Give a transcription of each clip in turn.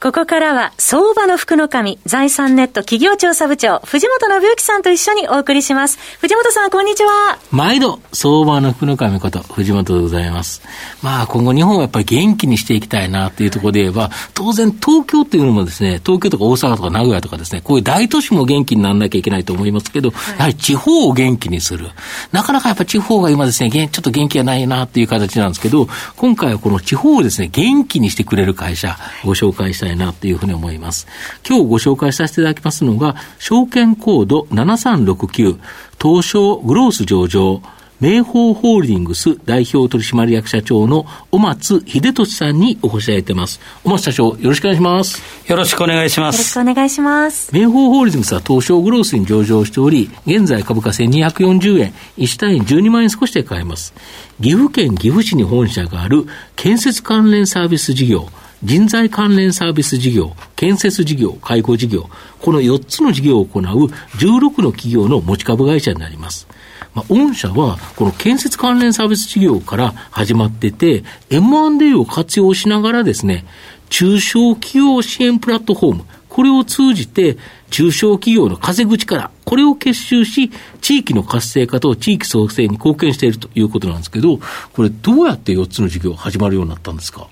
ここからは、相場の福の神、財産ネット企業調査部長、藤本信之さんと一緒にお送りします。藤本さん、こんにちは。毎度、相場の福の神こと、藤本でございます。まあ、今後日本はやっぱり元気にしていきたいなというところで言えば、当然東京っていうのもですね、東京とか大阪とか名古屋とかですね、こういう大都市も元気にならなきゃいけないと思いますけど、はい、やはり地方を元気にする。なかなかやっぱ地方が今ですね、ちょっと元気がないなっていう形なんですけど、今回はこの地方をですね、元気にしてくれる会社、ご紹介したいなというふうに思います。今日ご紹介させていただきますのが、証券コード7369、東証グロース上場、明宝ホールディングス代表取締役社長の小松秀俊さんにお越しいただいてます。小松社長、よろしくお願いします。よろしくお願いします。よろしくお願いします。明宝ホールディングスは東証グロースに上場しており、現在株価1240円、1単位12万円少しで買えます。岐阜県岐阜市に本社がある建設関連サービス事業、人材関連サービス事業、建設事業、介護事業、この4つの事業を行う16の企業の持ち株会社になります。まあ、御社は、この建設関連サービス事業から始まってて、M&A を活用しながらですね、中小企業支援プラットフォーム、これを通じて、中小企業の稼ぐ力、これを結集し、地域の活性化と地域創生に貢献しているということなんですけど、これ、どうやって4つの事業始まるようになったんですか？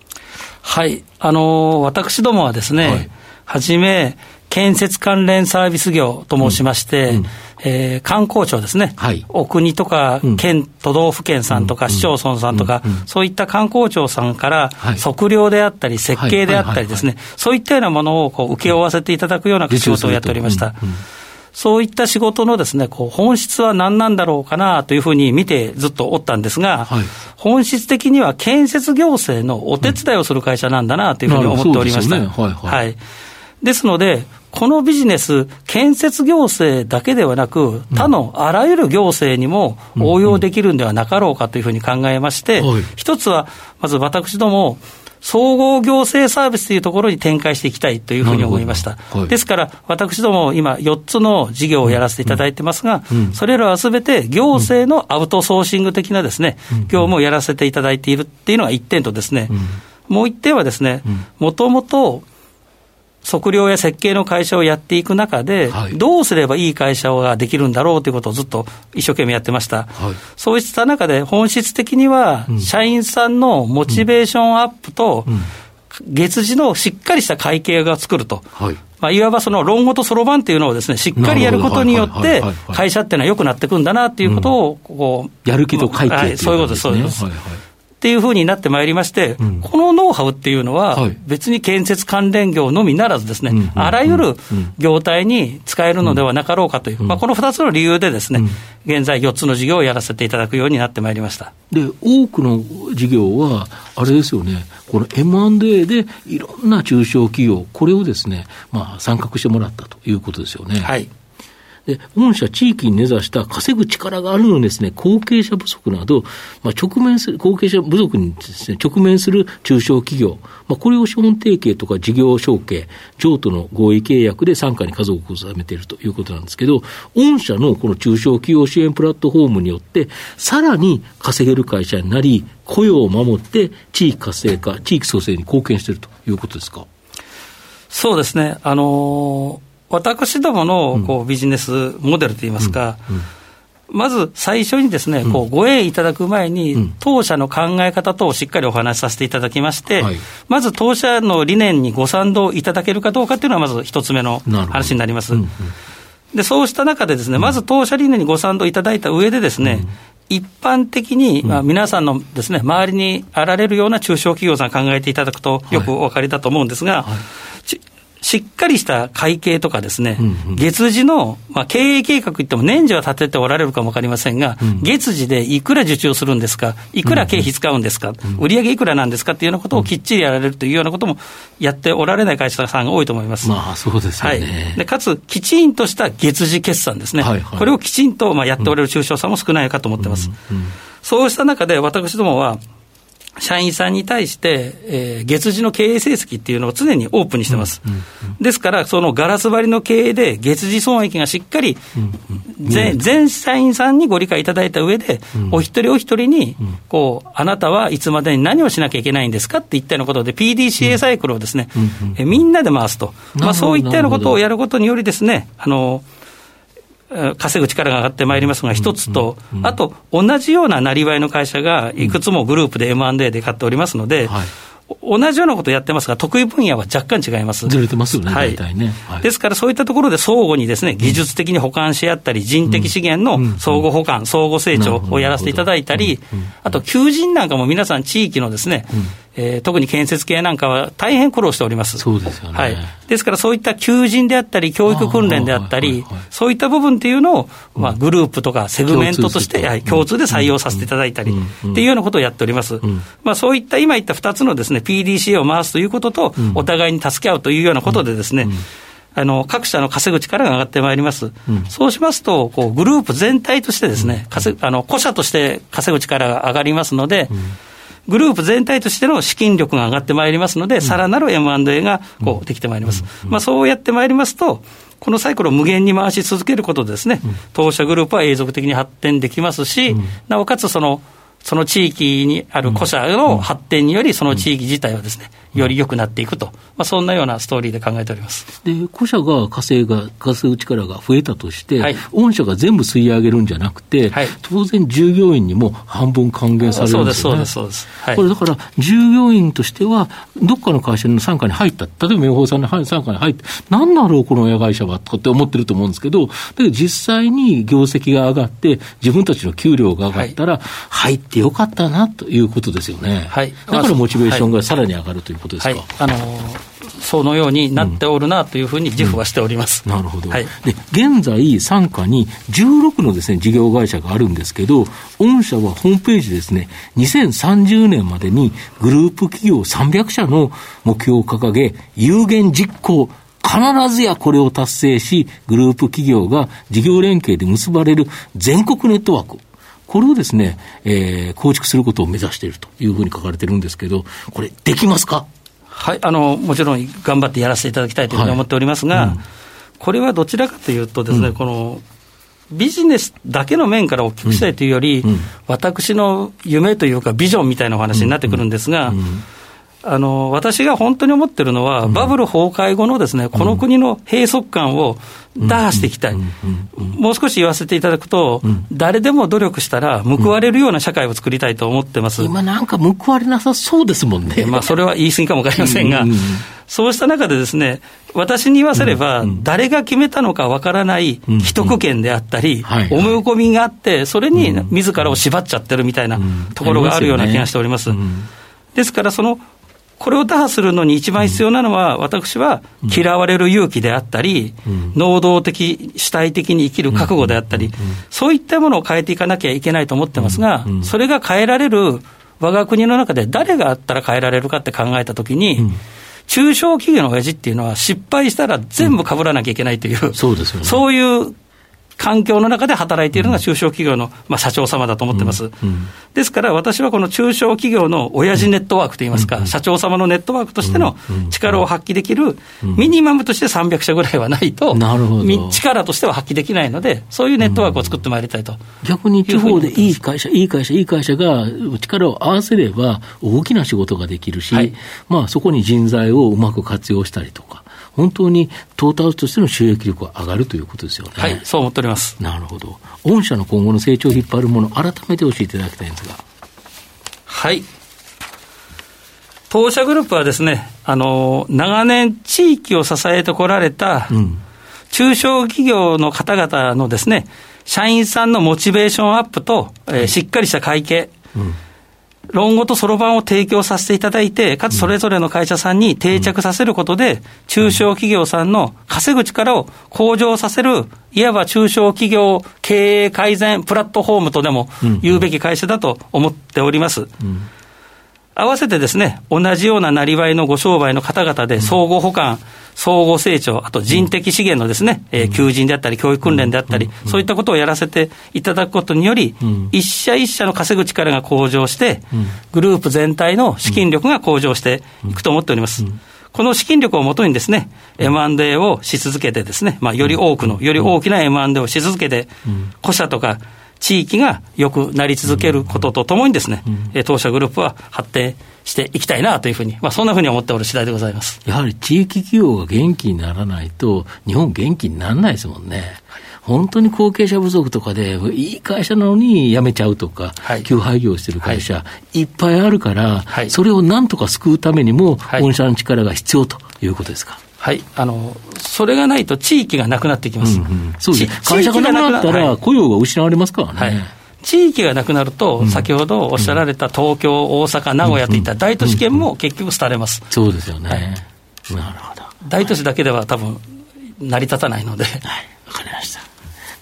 はい。あのー、私どもはですね、はい、はじめ、建設関連サービス業と申しまして、うんうん、えー、観光庁ですね、はい、お国とか県、うん、都道府県さんとか、市町村さんとか、そういった観光庁さんから、測量であったり、設計であったりですね、そういったようなものをこう請け負わせていただくような仕事をやっておりました。そういった仕事のですね、こう本質は何なんだろうかなというふうに見てずっとおったんですが、はい、本質的には建設行政のお手伝いをする会社なんだなというふうに思っておりました。ね、はい、はい、ですので、このビジネス、建設行政だけではなく、他のあらゆる行政にも応用できるんではなかろうかというふうに考えまして、一つは、まず私ども、総合行政サービスというところに展開していきたいというふうに思いました。はい、ですから、私ども今、4つの事業をやらせていただいてますが、うん。うん、それらはすべて行政のアウトソーシング的なですね、業務をやらせていただいているっていうのが1点とですね、もう1点はですね、もともと測量や設計の会社をやっていく中で、はい、どうすればいい会社ができるんだろうということをずっと一生懸命やってました。はい、そうした中で、本質的には、社員さんのモチベーションアップと、月次のしっかりした会計が作ると。はい。まあ、いわばその論語とそろばんっていうのをですね、しっかりやることによって、会社っていうのは良くなっていくんだなっていうことを、こう、やる気と会計、はい、そういうことです、そういうことです。はいはいっていうふうになってまいりまして、うん、このノウハウっていうのは、別に建設関連業のみならずですね、あらゆる業態に使えるのではなかろうかという、まあ、この2つの理由でですね、現在4つの事業をやらせていただくようになってまいりました。で多くの事業は、あれですよね、この M&A でいろんな中小企業、これをですね、まあ、参画してもらったということですよね。はいで、御社地域に根ざした稼ぐ力があるのにですね、後継者不足など、まあ、直面する、後継者不足にですね、直面する中小企業、まあ、これを資本提携とか事業承継、譲渡の合意契約で傘下に家族を収めているということなんですけど、御社のこの中小企業支援プラットフォームによって、さらに稼げる会社になり、雇用を守って地域活性化、地域創生に貢献しているということですか？そうですね。あのー私どものこうビジネスモデルといいますか、まず最初にですね、こうご縁いただく前に、当社の考え方等をしっかりお話しさせていただきまして、まず当社の理念にご賛同いただけるかどうかというのは、まず一つ目の話になります。でそうした中でですね、まず当社理念にご賛同いただいた上でですね、一般的に、まあ、皆さんのですね、周りにあられるような中小企業さん考えていただくとよくお分かりだと思うんですが、しっかりした会計とかですね、うんうん、月次の、まあ、経営計画言っても年次は立てておられるかもわかりませんが、うん、月次でいくら受注するんですか、いくら経費使うんですか、うんうん、売上いくらなんですかっていうようなことをきっちりやられるというようなこともやっておられない会社さんが多いと思います。まあ、そうですよね。はい、でかつ、きちんとした月次決算ですね。はいはい、これをきちんと、まあ、やっておられる中小さんも少ないかと思ってます。うんうん、そうした中で、私どもは、社員さんに対して、えー、月次の経営成績っていうのを常にオープンにしてます。うんうんうん、ですから、そのガラス張りの経営で、月次損益がしっかり、全、全社員さんにご理解いただいた上で、うん、お一人お一人に、こう、あなたはいつまでに何をしなきゃいけないんですかっていったようなことで、PDCA サイクルをですね、うんうん、えみんなで回すと。まあ、そういったようなことをやることによりですね、あの、稼ぐ力が上がってまいりますが、一つと、あと、同じようななりわいの会社がいくつもグループで M&A で買っておりますので、同じようなことをやってますが、得意分野は若干違います。ずれてますよね、はい、ね。はい、ですから、そういったところで相互にですね、技術的に保管し合ったり、人的資源の相互保管、相互成長をやらせていただいたり、あと、求人なんかも皆さん地域のですね、えー、特に建設系なんかは大変苦労しております。そうですよね。はい。ですからそういった求人であったり、教育訓練であったり、そういった部分っていうのを、まあ、グループとかセグメントとして、はい、共通で採用させていただいたり、っていうようなことをやっております。まあ、そういった今言った2つのですね、PDCA を回すということと、お互いに助け合うというようなことでですね、あの各社の稼ぐ力が上がってまいります、うん、そうしますと、こうグループ全体としてですね、稼あの個社として稼ぐ力が上がりますので、うんグループ全体としての資金力が上がってまいりますので、さらなる M&A がこうできてまいります。まあ、そうやってまいりますと、このサイクルを無限に回し続けることでですね、当社グループは永続的に発展できますし、なおかつそのその地域にある古社の発展により、その地域自体はですね、より良くなっていくと、まあ、そんなようなストーリーで考えております。で古社が稼いが、稼ぐ力が増えたとして、はい、御社が全部吸い上げるんじゃなくて、はい、当然、従業員にも半分還元されるんですよ、ね、そうです、そうです、はい、これだから、従業員としては、どっかの会社の傘下に入った、例えば明宝さんの傘下に入って、なんだろう、この親会社はとかって思ってると思うんですけど、だけど実際に業績が上がって、自分たちの給料が上がったら、入ってよかったなということですよね。はい、だからモチベーションがさらに上がるということですか？はい、あのそのようになっておるなというふうに自負はしております、うん。うん、なるほど、はい、で現在、傘下に16のです、ね、事業会社があるんですけど、御社はホームページですね、2030年までにグループ企業300社の目標を掲げ、有言実行、必ずやこれを達成し、グループ企業が事業連携で結ばれる全国ネットワーク、これをですね、えー、構築することを目指しているというふうに書かれてるんですけど、これ、できますか？はい、あの、もちろん頑張ってやらせていただきたいというふうに思っておりますが、はいうん、これはどちらかというとですね、うん、この、ビジネスだけの面から大きくしたいというより、うん、私の夢というか、ビジョンみたいなお話になってくるんですが、あの私が本当に思ってるのは、バブル崩壊後のですね、この国の閉塞感を打破していきたい、もう少し言わせていただくと、誰でも努力したら報われるような社会を作りたいと思ってます、今なんか報われなさそうですもんね。まあ、それは言い過ぎかも分かりませんが、そうした中でですね、私に言わせれば、誰が決めたのかわからない既得権であったり、思い。込みがあって、それに自らを縛っちゃってるみたいなところがあるような気がしております。ですから、そのこれを打破するのに一番必要なのは、私は嫌われる勇気であったり、能動的、主体的に生きる覚悟であったり、そういったものを変えていかなきゃいけないと思ってますが、それが変えられる我が国の中で誰があったら変えられるかって考えたときに、中小企業の親父っていうのは失敗したら全部かぶらなきゃいけないという、そうですよね、そういう環境の中で働いているのが中小企業の、まあ、社長様だと思ってます、ですから私はこの中小企業の親父ネットワークといいますか、社長様のネットワークとしての力を発揮できる、ミニマムとして300社ぐらいはないと、力としては発揮できないので、そういうネットワークを作ってまいりたいと。逆に地方でいい会社、いい会社、いい会社が力を合わせれば、大きな仕事ができるし、はい、まあ、そこに人材をうまく活用したりとか。本当にトータルとしての収益力が上がるということですよね。はい、そう思っております。なるほど。御社の今後の成長を引っ張るもの、改めて教えていただきたいんですが。はい。当社グループはですね、あの、長年地域を支えてこられた、中小企業の方々のですね、社員さんのモチベーションアップと、えー、しっかりした会計、うん論語とそろばんを提供させていただいて、かつそれぞれの会社さんに定着させることで、中小企業さんの稼ぐ力を向上させる、いわば中小企業経営改善プラットフォームとでも言うべき会社だと思っております。合わせてですね、同じようななりわいのご商売の方々で相互補完、総合成長、あと人的資源のですね、えー、求人であったり、教育訓練であったり、そういったことをやらせていただくことにより、一社一社の稼ぐ力が向上して、グループ全体の資金力が向上していくと思っております。この資金力をもとにですね、M&A をし続けてですね、まあ、より多くの、より大きな M&A をし続けて、古社とか地域が良くなり続けることとともにですね、当社グループは発展していきたいなというふうに、まあ、そんなふうに思っておる次第でございます。やはり地域企業が元気にならないと、日本元気にならないですもんね。本当に後継者不足とかで、いい会社なのに辞めちゃうとか、はい、休廃業してる会社、はい、いっぱいあるから、はい、それをなんとか救うためにも、御社の力が必要ということですか？はい、あのそれがないと地域がなくなっていきます。うんうん、そうです会社がなくなったら、雇用が失われますからね。地域がなくなると、先ほどおっしゃられた東京、大阪、名古屋といった大都市圏も結局廃れます。そうですよね。はい、なるほど。大都市だけでは多分成り立たないので。はい、わかりました。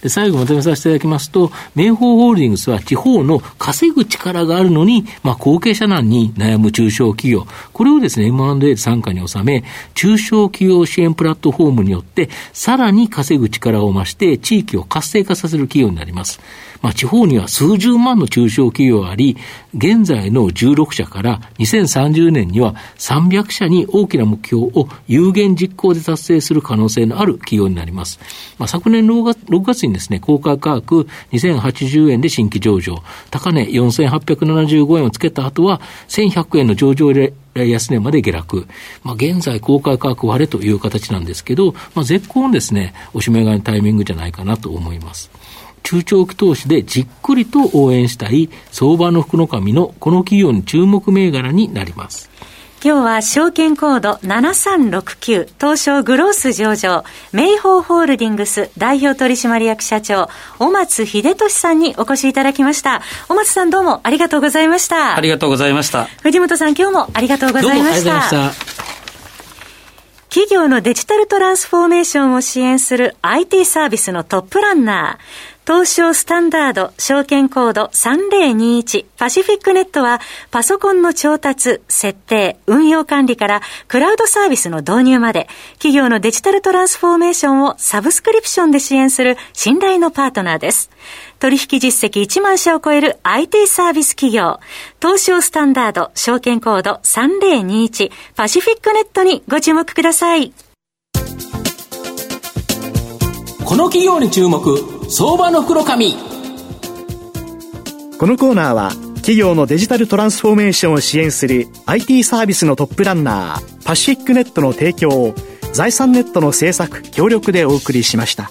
で、最後まとめさせていただきますと、明宝ホールディングスは地方の稼ぐ力があるのに、まあ、後継者難に悩む中小企業、これをですね、M&A 参加に収め、中小企業支援プラットフォームによって、さらに稼ぐ力を増して、地域を活性化させる企業になります。まあ、地方には数十万の中小企業があり、現在の16社から2030年には300社に大きな目標を有限実行で達成する可能性のある企業になります。まあ、昨年 6, 月6月にですね、公開価格2080円で新規上場、高値4875円をつけた後は1100円の上場で安値まで下落。まあ、現在公開価格割れという形なんですけど、まあ、絶好のですね、おしめ買いのタイミングじゃないかなと思います。中長期投資でじっくりと応援したい相場の福の神のこの企業に注目銘柄になります。今日は証券コード7369東証グロース上場名宝ホールディングス代表取締役社長小松秀俊さんにお越しいただきました。小松さんどうもありがとうございました。ありがとうございました。藤本さん今日もありがとうございました企業のデジタルトランスフォーメーションを支援する IT サービスのトップランナー東証スタンダード証券コード3021パシフィックネットはパソコンの調達、設定、運用管理からクラウドサービスの導入まで企業のデジタルトランスフォーメーションをサブスクリプションで支援する信頼のパートナーです。取引実績1万社を超える IT サービス企業東証スタンダード証券コード3021パシフィックネットにご注目ください。この企業に注目相場の袋紙このコーナーは企業のデジタルトランスフォーメーションを支援する IT サービスのトップランナーパシフィックネットの提供を財産ネットの制作協力でお送りしました。